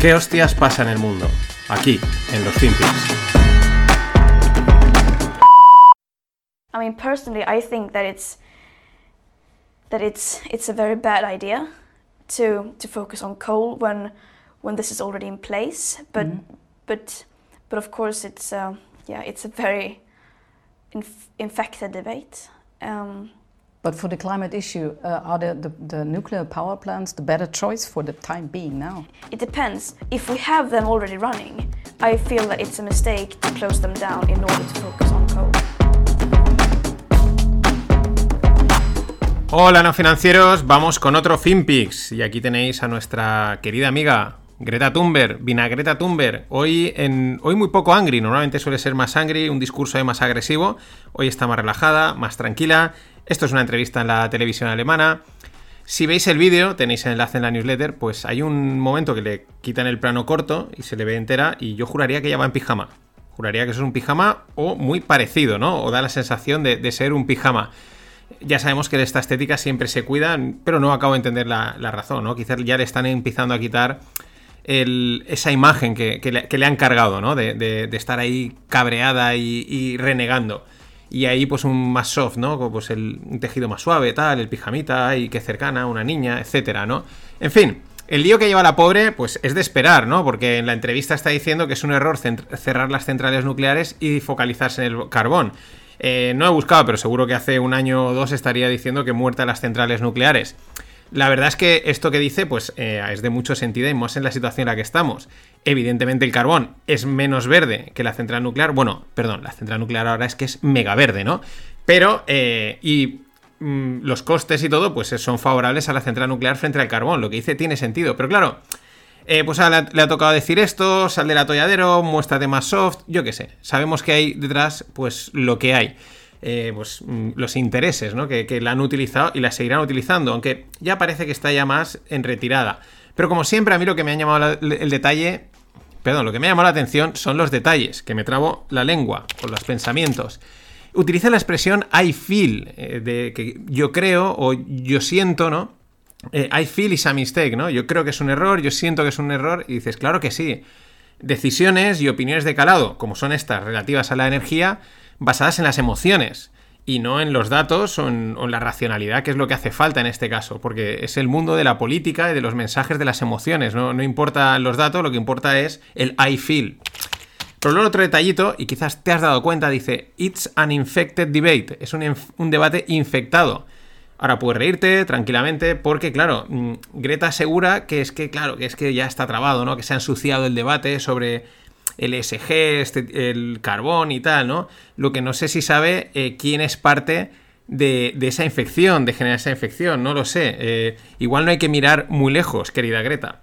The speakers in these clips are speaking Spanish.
¿Qué hostias pasa en el mundo? Aquí, en los Finpics. I mean, personally, I think that it's that it's it's a very bad idea to to focus on coal when when this is already in place. But but but of course, it's uh, yeah, it's a very inf- infected debate. Um, But for the climate issue, uh, are the, the, the nuclear power plants the better choice for the time being now? it depends. If we have them already running, I feel that it's a mistake to close them down in order to focus on coal. Hola, no financieros, vamos con otro FinPix. Y aquí tenéis a nuestra querida amiga Greta Thunberg, Vinagreta Thunberg. Hoy, en, hoy muy poco angry, normalmente suele ser más angry, un discurso más agresivo. Hoy está más relajada, más tranquila. Esto es una entrevista en la televisión alemana. Si veis el vídeo, tenéis el enlace en la newsletter, pues hay un momento que le quitan el plano corto y se le ve entera y yo juraría que ella va en pijama. Juraría que es un pijama o muy parecido, ¿no? O da la sensación de, de ser un pijama. Ya sabemos que de esta estética siempre se cuidan, pero no acabo de entender la, la razón, ¿no? Quizás ya le están empezando a quitar el- esa imagen que, que le, han cargado, ¿no? De, de- estar ahí cabreada y, renegando. Y ahí, pues, un más soft, ¿no? Pues el un tejido más suave, tal, el pijamita, y que cercana, una niña, etcétera, ¿no? En fin, el lío que lleva la pobre, pues es de esperar, ¿no? Porque en la entrevista está diciendo que es un error cerrar las centrales nucleares y focalizarse en el carbón. Eh, no he buscado, pero seguro que hace un año o dos estaría diciendo que muertas las centrales nucleares. La verdad es que esto que dice, pues eh, es de mucho sentido y más en la situación en la que estamos. Evidentemente el carbón es menos verde que la central nuclear. Bueno, perdón, la central nuclear ahora es que es mega verde, ¿no? Pero, eh, y mm, los costes y todo, pues son favorables a la central nuclear frente al carbón. Lo que dice tiene sentido. Pero claro, eh, pues le ha tocado decir esto, sal del atolladero, muéstrate más soft, yo qué sé. Sabemos que hay detrás, pues lo que hay. Eh, pues mm, los intereses, ¿no? Que, la han utilizado y la seguirán utilizando, aunque ya parece que está ya más en retirada. Pero como siempre, a mí lo que me ha llamado la- el detalle, perdón, lo que me ha llamado la atención son los detalles, que me trabo la lengua con los pensamientos. Utiliza la expresión I feel, eh, de que yo creo o yo siento, ¿no? Eh, I feel is a mistake, ¿no? Yo creo que es un error, yo siento que es un error, y dices, claro que sí. Decisiones y opiniones de calado, como son estas relativas a la energía, basadas en las emociones y no en los datos o en, la racionalidad, que es lo que hace falta en este caso, porque es el mundo de la política y de los mensajes de las emociones, no, no importa los datos, lo que importa es el I feel. Pero luego otro detallito, y quizás te has dado cuenta, dice, It's an infected debate, es un, un debate infectado. Ahora puedes reírte tranquilamente porque, claro, mm, Greta asegura que es que, claro, que es que ya está trabado, ¿no? Que se ha ensuciado el debate sobre el ESG, este- el carbón y tal, ¿no? Lo que no sé si sabe eh, quién es parte de, de esa infección, de generar esa infección, no lo sé. Eh, igual no hay que mirar muy lejos, querida Greta.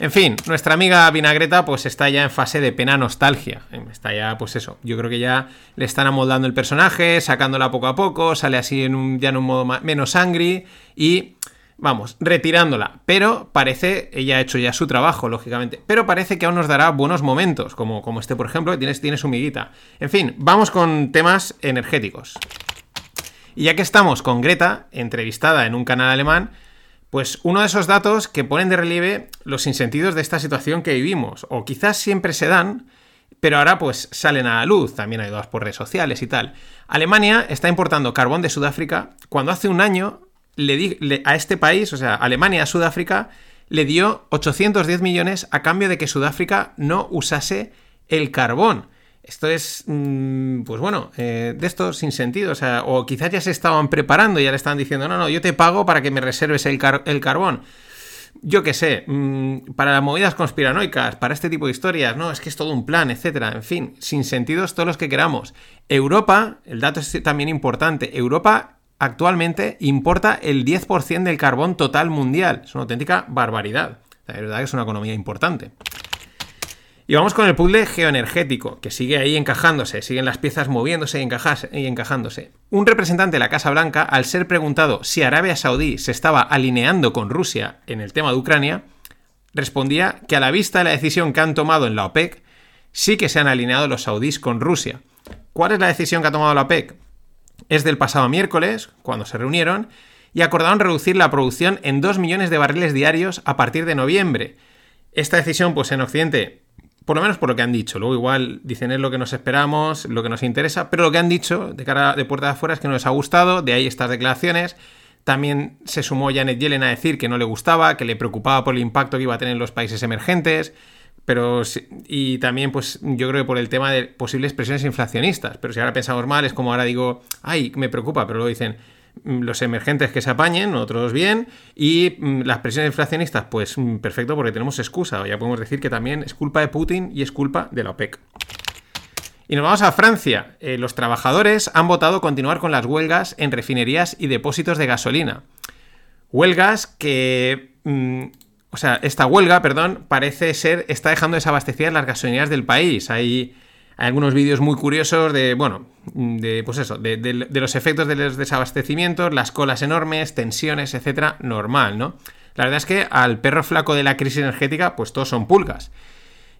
En fin, nuestra amiga Vinagreta pues está ya en fase de pena nostalgia. Está ya, pues eso, yo creo que ya le están amoldando el personaje, sacándola poco a poco, sale así en un, ya en un modo ma- menos angry y, vamos, retirándola. Pero parece, ella ha hecho ya su trabajo, lógicamente, pero parece que aún nos dará buenos momentos, como, como este, por ejemplo, que tiene, su miguita. En fin, vamos con temas energéticos. Y ya que estamos con Greta, entrevistada en un canal alemán, pues uno de esos datos que ponen de relieve los insentidos de esta situación que vivimos, o quizás siempre se dan, pero ahora pues salen a la luz, también ayudados por redes sociales y tal. Alemania está importando carbón de Sudáfrica cuando hace un año le a este país, o sea, Alemania a Sudáfrica, le dio 810 millones a cambio de que Sudáfrica no usase el carbón. Esto es, mm, pues bueno, eh, de esto sin sentido. O sea, o quizás ya se estaban preparando ya le estaban diciendo, no, no, yo te pago para que me reserves el, el carbón. Yo qué sé, mm, para las movidas conspiranoicas, para este tipo de historias, no, es que es todo un plan, etcétera. En fin, sin sentidos todos los que queramos. Europa, el dato es también importante, Europa actualmente importa el 10% del carbón total mundial. Es una auténtica barbaridad. La verdad que es una economía importante. Y vamos con el puzzle geoenergético, que sigue ahí encajándose, siguen las piezas moviéndose y, y encajándose. Un representante de la Casa Blanca, al ser preguntado si Arabia Saudí se estaba alineando con Rusia en el tema de Ucrania, respondía que a la vista de la decisión que han tomado en la OPEC, sí que se han alineado los saudíes con Rusia. ¿Cuál es la decisión que ha tomado la OPEC? Es del pasado miércoles, cuando se reunieron, y acordaron reducir la producción en 2 millones de barriles diarios a partir de noviembre. Esta decisión, pues en Occidente, por lo menos por lo que han dicho, luego igual dicen es lo que nos esperamos, lo que nos interesa, pero lo que han dicho de cara de puerta de afuera es que no les ha gustado, de ahí estas declaraciones. También se sumó Janet Yellen a decir que no le gustaba, que le preocupaba por el impacto que iba a tener en los países emergentes, pero y también pues yo creo que por el tema de posibles presiones inflacionistas, pero si ahora pensamos mal es como ahora digo, ay, me preocupa, pero luego dicen, Mm, los emergentes que se apañen, otros bien, y mm, las presiones inflacionistas, pues mm, perfecto, porque tenemos excusa. Ya podemos decir que también es culpa de Putin y es culpa de la OPEC. Y nos vamos a Francia. Eh, los trabajadores han votado continuar con las huelgas en refinerías y depósitos de gasolina. Huelgas que... o sea, esta huelga, perdón, parece ser, está dejando desabastecidas las gasolinerías del país. Hay hay algunos vídeos muy curiosos de, bueno, de, pues eso, de, los efectos de los desabastecimientos, las colas enormes, tensiones, etcétera, normal, ¿no? La verdad es que al perro flaco de la crisis energética, pues todos son pulgas.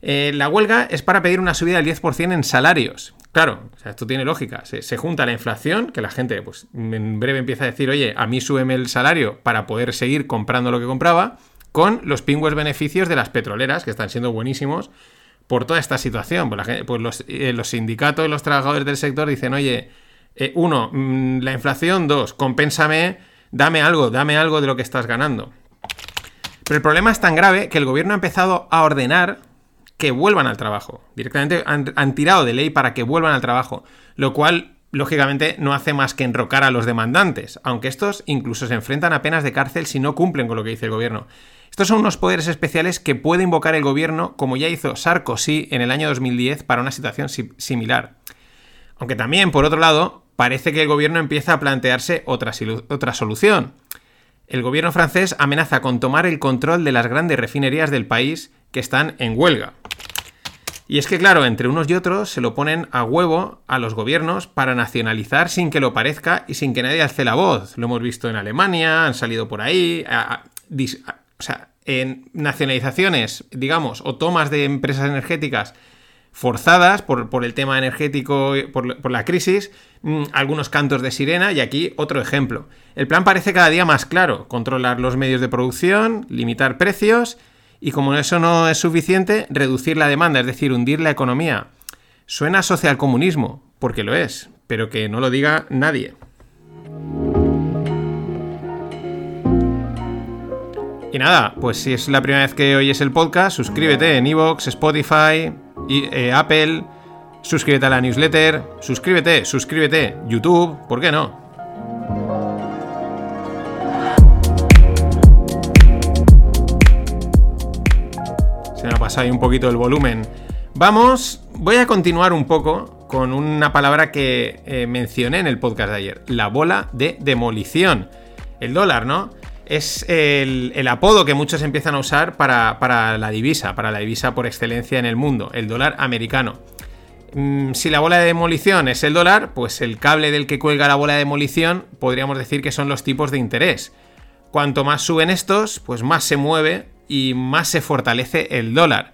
Eh, la huelga es para pedir una subida del 10% en salarios. Claro, o sea, esto tiene lógica. Se, junta la inflación, que la gente, pues en breve empieza a decir, oye, a mí súbeme el salario para poder seguir comprando lo que compraba, con los pingües beneficios de las petroleras, que están siendo buenísimos por toda esta situación. Pues, pues eh, los, sindicatos y los trabajadores del sector dicen, oye, eh, uno, mm, la inflación, dos, compénsame, dame algo, dame algo de lo que estás ganando. Pero el problema es tan grave que el gobierno ha empezado a ordenar que vuelvan al trabajo. Directamente han, han tirado de ley para que vuelvan al trabajo, lo cual lógicamente no hace más que enrocar a los demandantes, aunque estos incluso se enfrentan a penas de cárcel si no cumplen con lo que dice el gobierno. Estos son unos poderes especiales que puede invocar el gobierno, como ya hizo Sarkozy en el año 2010 para una situación similar. Aunque también, por otro lado, parece que el gobierno empieza a plantearse otra, otra solución. El gobierno francés amenaza con tomar el control de las grandes refinerías del país que están en huelga. Y es que, claro, entre unos y otros se lo ponen a huevo a los gobiernos para nacionalizar sin que lo parezca y sin que nadie alce la voz. Lo hemos visto en Alemania, han salido por ahí, o sea, en nacionalizaciones, digamos, o tomas de empresas energéticas forzadas por, el tema energético, por, por la crisis, mm, algunos cantos de sirena y aquí otro ejemplo. El plan parece cada día más claro, controlar los medios de producción, limitar precios y como eso no es suficiente, reducir la demanda, es decir, hundir la economía. Suena socialcomunismo, porque lo es, pero que no lo diga nadie. Y nada, pues si es la primera vez que oyes el podcast, suscríbete en Evox, Spotify, y, eh, Apple, suscríbete a la newsletter, suscríbete, suscríbete, YouTube, ¿por qué no? Se me ha pasado ahí un poquito el volumen. Vamos, voy a continuar un poco con una palabra que eh, mencioné en el podcast de ayer, la bola de demolición. El dólar, ¿no? Es el, apodo que muchos empiezan a usar para, la divisa, para la divisa por excelencia en el mundo, el dólar americano. Mm, si la bola de demolición es el dólar, pues el cable del que cuelga la bola de demolición podríamos decir que son los tipos de interés. Cuanto más suben estos, pues más se mueve y más se fortalece el dólar.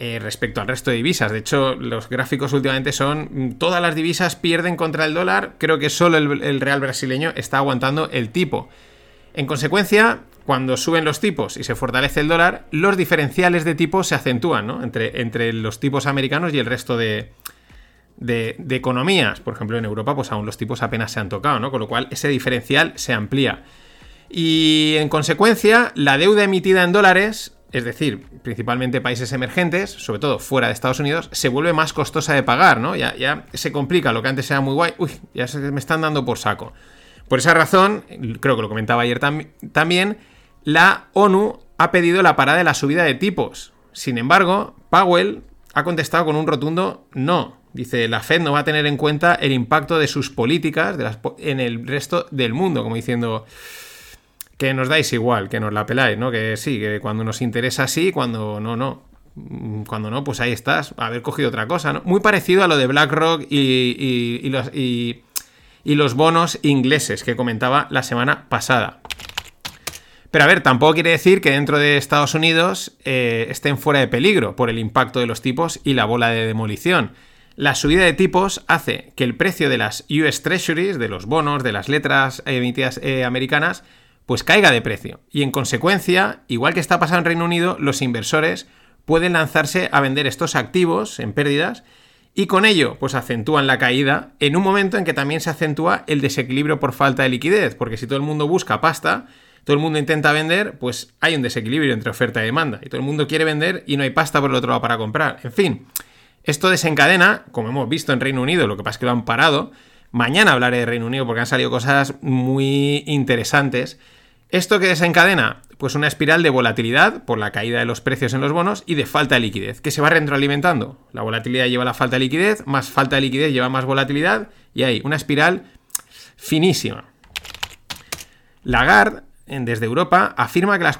Eh, respecto al resto de divisas. De hecho, los gráficos últimamente son mm, todas las divisas pierden contra el dólar. Creo que solo el real brasileño está aguantando el tipo. En consecuencia, cuando suben los tipos y se fortalece el dólar, los diferenciales de tipos se acentúan ¿no? entre, entre los tipos americanos y el resto de, de, economías. Por ejemplo, en Europa, pues aún los tipos apenas se han tocado, ¿no? Con lo cual, ese diferencial se amplía. Y en consecuencia, la deuda emitida en dólares, es decir, principalmente países emergentes, sobre todo fuera de Estados Unidos, se vuelve más costosa de pagar, ¿no? Ya, se complica, lo que antes era muy guay, uy, ya se me están dando por saco. Por esa razón, creo que lo comentaba ayer también, la ONU ha pedido la parada de la subida de tipos. Sin embargo, Powell ha contestado con un rotundo no. Dice, la Fed no va a tener en cuenta el impacto de sus políticas en el resto del mundo, como diciendo que nos dais igual, que nos la peláis, ¿no? Que sí, que cuando nos interesa sí, cuando no, no. Cuando no, pues ahí estás, haber cogido otra cosa, ¿no? Muy parecido a lo de BlackRock y, y, los, y y los bonos ingleses que comentaba la semana pasada. Pero a ver, tampoco quiere decir que dentro de Estados Unidos eh, estén fuera de peligro por el impacto de los tipos y la bola de demolición. La subida de tipos hace que el precio de las US Treasuries, de los bonos, de las letras emitidas eh, americanas, pues caiga de precio. Y en consecuencia, igual que está pasando en Reino Unido, los inversores pueden lanzarse a vender estos activos en pérdidas y con ello pues acentúan la caída en un momento en que también se acentúa el desequilibrio por falta de liquidez, porque si todo el mundo busca pasta, todo el mundo intenta vender, pues hay un desequilibrio entre oferta y demanda, y todo el mundo quiere vender y no hay pasta por el otro lado para comprar. En fin, esto desencadena, como hemos visto en Reino Unido, lo que pasa es que lo han parado, mañana hablaré de Reino Unido porque han salido cosas muy interesantes, ¿Esto que desencadena? Pues una espiral de volatilidad por la caída de los precios en los bonos y de falta de liquidez, que se va retroalimentando. La volatilidad lleva a la falta de liquidez, más falta de liquidez lleva más volatilidad y hay una espiral finísima. Lagarde, desde Europa, afirma que las,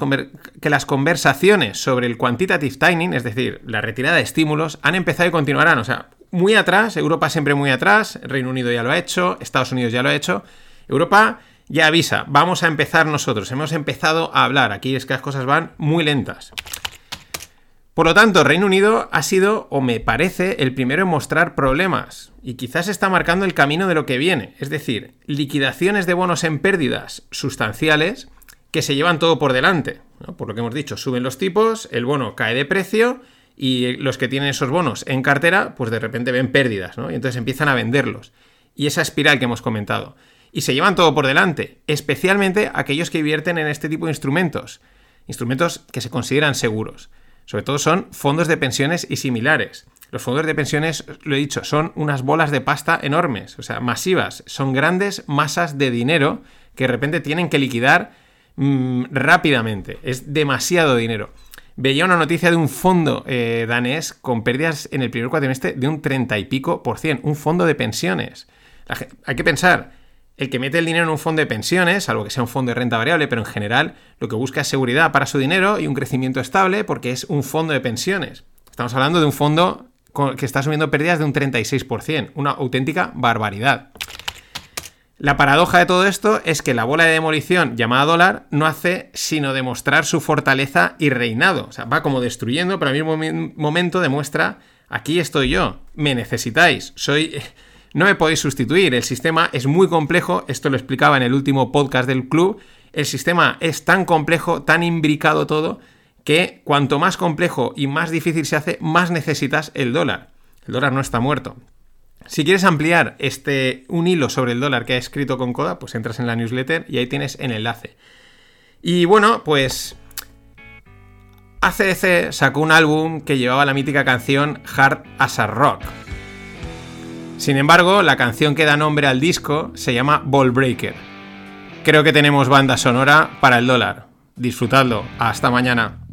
que las conversaciones sobre el quantitative tightening, es decir, la retirada de estímulos, han empezado y continuarán. O sea, muy atrás, Europa siempre muy atrás, Reino Unido ya lo ha hecho, Estados Unidos ya lo ha hecho. Europa ya avisa, vamos a empezar nosotros, hemos empezado a hablar, aquí es que las cosas van muy lentas. Por lo tanto, Reino Unido ha sido, o me parece, el primero en mostrar problemas, y quizás está marcando el camino de lo que viene, es decir, liquidaciones de bonos en pérdidas sustanciales que se llevan todo por delante. Por lo que hemos dicho, suben los tipos, el bono cae de precio, y los que tienen esos bonos en cartera, pues de repente ven pérdidas, ¿no? Y entonces empiezan a venderlos. Y esa espiral que hemos comentado y se llevan todo por delante, especialmente aquellos que invierten en este tipo de instrumentos, instrumentos que se consideran seguros. Sobre todo son fondos de pensiones y similares. Los fondos de pensiones, lo he dicho, son unas bolas de pasta enormes, o sea, masivas. Son grandes masas de dinero que de repente tienen que liquidar mm, rápidamente. Es demasiado dinero. Veía una noticia de un fondo eh, danés con pérdidas en el primer cuatrimestre de un 30 y pico por cien. Un fondo de pensiones. hay que pensar, el que mete el dinero en un fondo de pensiones, salvo que sea un fondo de renta variable, pero en general lo que busca es seguridad para su dinero y un crecimiento estable porque es un fondo de pensiones. Estamos hablando de un fondo que está asumiendo pérdidas de un 36%, una auténtica barbaridad. La paradoja de todo esto es que la bola de demolición llamada dólar no hace sino demostrar su fortaleza y reinado. O sea, va como destruyendo, pero al mismo momento demuestra, aquí estoy yo, me necesitáis, soy no me podéis sustituir, el sistema es muy complejo, esto lo explicaba en el último podcast del club, el sistema es tan complejo, tan imbricado todo, que cuanto más complejo y más difícil se hace, más necesitas el dólar. El dólar no está muerto. Si quieres ampliar este un hilo sobre el dólar que ha escrito con Coda, pues entras en la newsletter y ahí tienes el enlace. Y bueno, pues ACDC sacó un álbum que llevaba la mítica canción Hard as a Rock. Sin embargo, la canción que da nombre al disco se llama Ball Breaker. Creo que tenemos banda sonora para el dólar. Disfrutadlo. Hasta mañana.